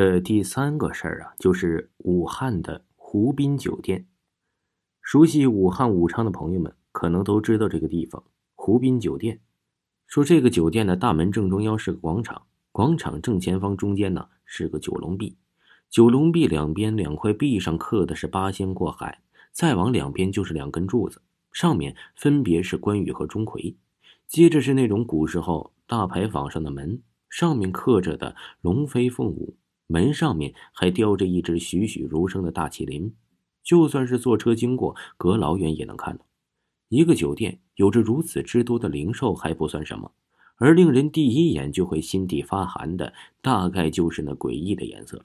这第三个事儿啊，就是武汉的湖滨酒店。熟悉武汉武昌的朋友们可能都知道这个地方——湖滨酒店。说这个酒店的大门正中央是个广场，广场正前方中间呢是个九龙壁，九龙壁两边两块壁上刻的是八仙过海，再往两边就是两根柱子，上面分别是关羽和钟馗。接着是那种古时候大牌坊上的门，上面刻着的龙飞凤舞。门上面还雕着一只栩栩如生的大麒麟，就算是坐车经过，隔老远也能看到。一个酒店有着如此之多的零售还不算什么，而令人第一眼就会心底发寒的，大概就是那诡异的颜色了。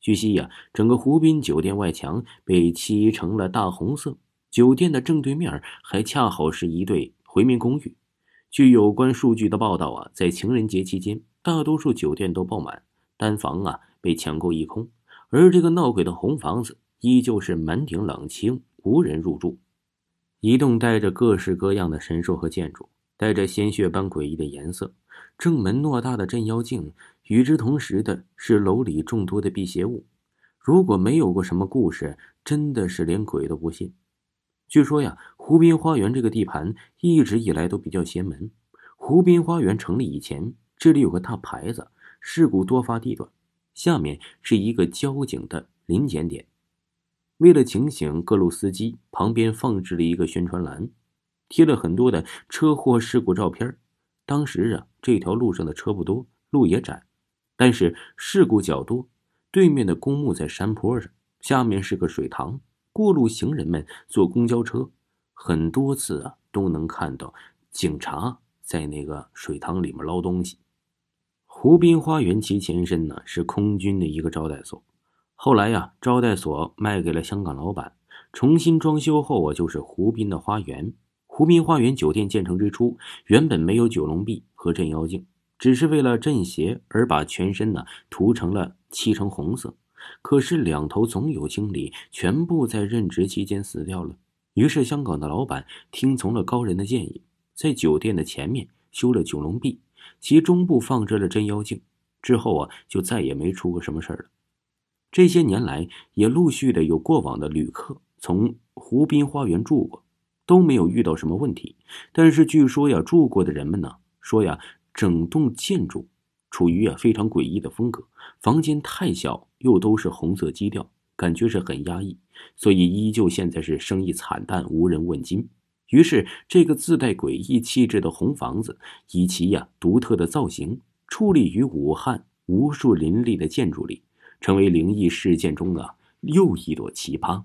据悉呀，整个湖滨酒店外墙被漆成了大红色，酒店的正对面还恰好是一对回民公寓。据有关数据的报道啊，在情人节期间，大多数酒店都爆满。单房啊被抢购一空，而这个闹鬼的红房子依旧是门顶冷清，无人入住。一栋带着各式各样的神兽和建筑，带着鲜血般诡异的颜色，正门偌大的镇妖镜，与之同时的是楼里众多的辟邪物。如果没有过什么故事，真的是连鬼都不信。据说呀，湖滨花园这个地盘一直以来都比较邪门。湖滨花园成立以前，这里有个大牌子。事故多发地段，下面是一个交警的临检点。为了警醒各路司机，旁边放置了一个宣传栏，贴了很多的车祸事故照片。当时啊，这条路上的车不多，路也窄，但是事故较多。对面的公墓在山坡上，下面是个水塘，过路行人们坐公交车，很多次啊都能看到警察在那个水塘里面捞东西。湖滨花园其前身呢是空军的一个招待所，后来呀招待所卖给了香港老板，重新装修后啊就是湖滨的花园。湖滨花园酒店建成之初，原本没有九龙壁和镇妖镜，只是为了镇邪而把全身呢涂成了漆成红色。可是两头总有经理全部在任职期间死掉了，于是香港的老板听从了高人的建议，在酒店的前面修了九龙壁。其中部放置了镇妖镜，之后啊，就再也没出过什么事儿了。这些年来，也陆续的有过往的旅客从湖滨花园住过，都没有遇到什么问题。但是据说呀，住过的人们呢，说呀，整栋建筑处于啊非常诡异的风格，房间太小，又都是红色基调，感觉是很压抑，所以依旧现在是生意惨淡，无人问津。于是，这个自带诡异气质的红房子，以其呀独特的造型，矗立于武汉无数林立的建筑里，成为灵异事件中啊又一朵奇葩。